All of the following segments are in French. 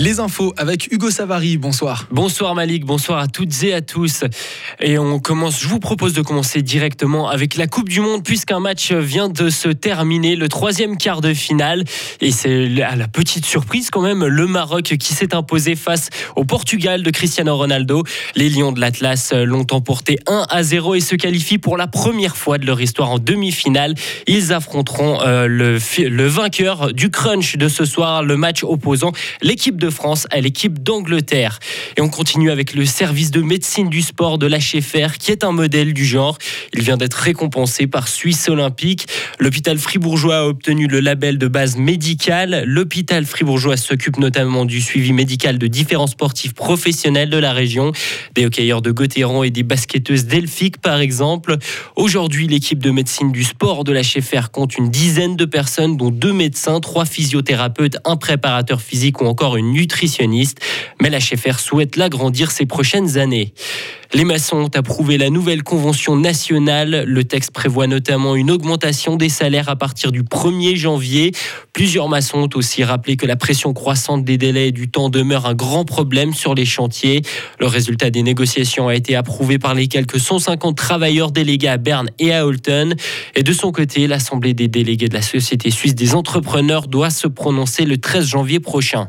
Les infos avec Hugo Savary. Bonsoir. Bonsoir Malik, bonsoir à toutes et à tous. Et on commence, je vous propose de commencer directement avec la Coupe du Monde puisqu'un match vient de se terminer, le troisième quart de finale. Et c'est à la petite surprise quand même, le Maroc qui s'est imposé face au Portugal de Cristiano Ronaldo. Les Lions de l'Atlas l'ont emporté 1 à 0 et se qualifient pour la première fois de leur histoire en demi-finale. Ils affronteront euh, le, le vainqueur du crunch de ce soir, le match opposant l'équipe de France à l'équipe d'Angleterre. Et on continue avec le service de médecine du sport de l'HFR qui est un modèle du genre. Il vient d'être récompensé par Suisse Olympique. L'hôpital fribourgeois a obtenu le label de base médicale. L'hôpital fribourgeois s'occupe notamment du suivi médical de différents sportifs professionnels de la région, des hockeyeurs de Gauthieron et des basketteuses delphiques par exemple. Aujourd'hui, l'équipe de médecine du sport de l'HFR compte une dizaine de personnes, dont deux médecins, trois physiothérapeutes, un préparateur physique ou encore une nutritionniste, mais la Schaeffer souhaite l'agrandir ces prochaines années. Les maçons ont approuvé la nouvelle convention nationale. Le texte prévoit notamment une augmentation des salaires à partir du 1er janvier. Plusieurs maçons ont aussi rappelé que la pression croissante des délais et du temps demeure un grand problème sur les chantiers. Le résultat des négociations a été approuvé par les quelques 150 travailleurs délégués à Berne et à Holton. Et de son côté, l'Assemblée des délégués de la Société suisse des entrepreneurs doit se prononcer le 13 janvier prochain.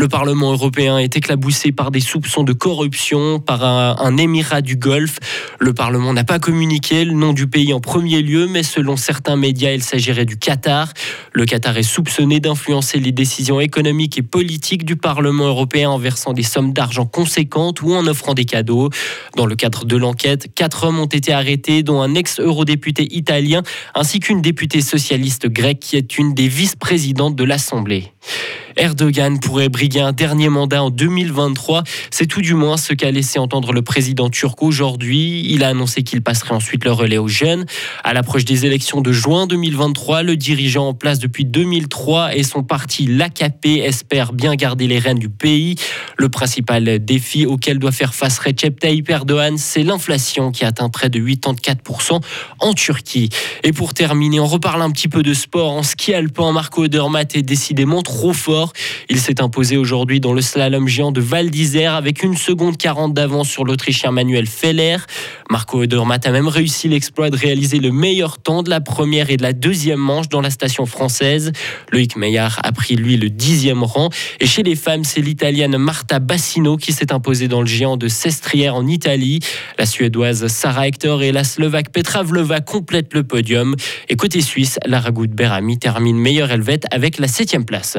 Le Parlement européen est éclaboussé par des soupçons de corruption par un, émirat du Golfe. Le Parlement n'a pas communiqué le nom du pays en premier lieu, mais selon certains médias, il s'agirait du Qatar. Le Qatar est soupçonné d'influencer les décisions économiques et politiques du Parlement européen en versant des sommes d'argent conséquentes ou en offrant des cadeaux. Dans le cadre de l'enquête, quatre hommes ont été arrêtés, dont un ex-eurodéputé italien ainsi qu'une députée socialiste grecque qui est une des vice-présidentes de l'Assemblée. Erdogan pourrait briguer un dernier mandat en 2023. C'est tout du moins ce qu'a laissé entendre le président turc aujourd'hui. Il a annoncé qu'il passerait ensuite le relais aux jeunes. À l'approche des élections de juin 2023, le dirigeant en place depuis 2003 et son parti, l'AKP, espère bien garder les rênes du pays. Le principal défi auquel doit faire face Recep Tayyip Erdogan, c'est l'inflation qui atteint près de 84% en Turquie. Et pour terminer, on reparle un petit peu de sport. En ski alpin, Marco Odermatt est décidément trop fort. Il s'est imposé aujourd'hui dans le slalom géant de Val d'Isère avec une seconde 40 d'avance sur l'Autrichien Manuel Feller. Marco Odermatt a même réussi l'exploit de réaliser le meilleur temps de la première et de la deuxième manche dans la station française. Loïc Meillard a pris lui le dixième rang. Et chez les femmes, c'est l'Italienne Marta Bassino qui s'est imposée dans le géant de Sestrière en Italie. La Suédoise Sarah Hector et la Slovaque Petra Vlova complètent le podium. Et côté suisse, Lara Berami termine meilleure helvète avec la septième place.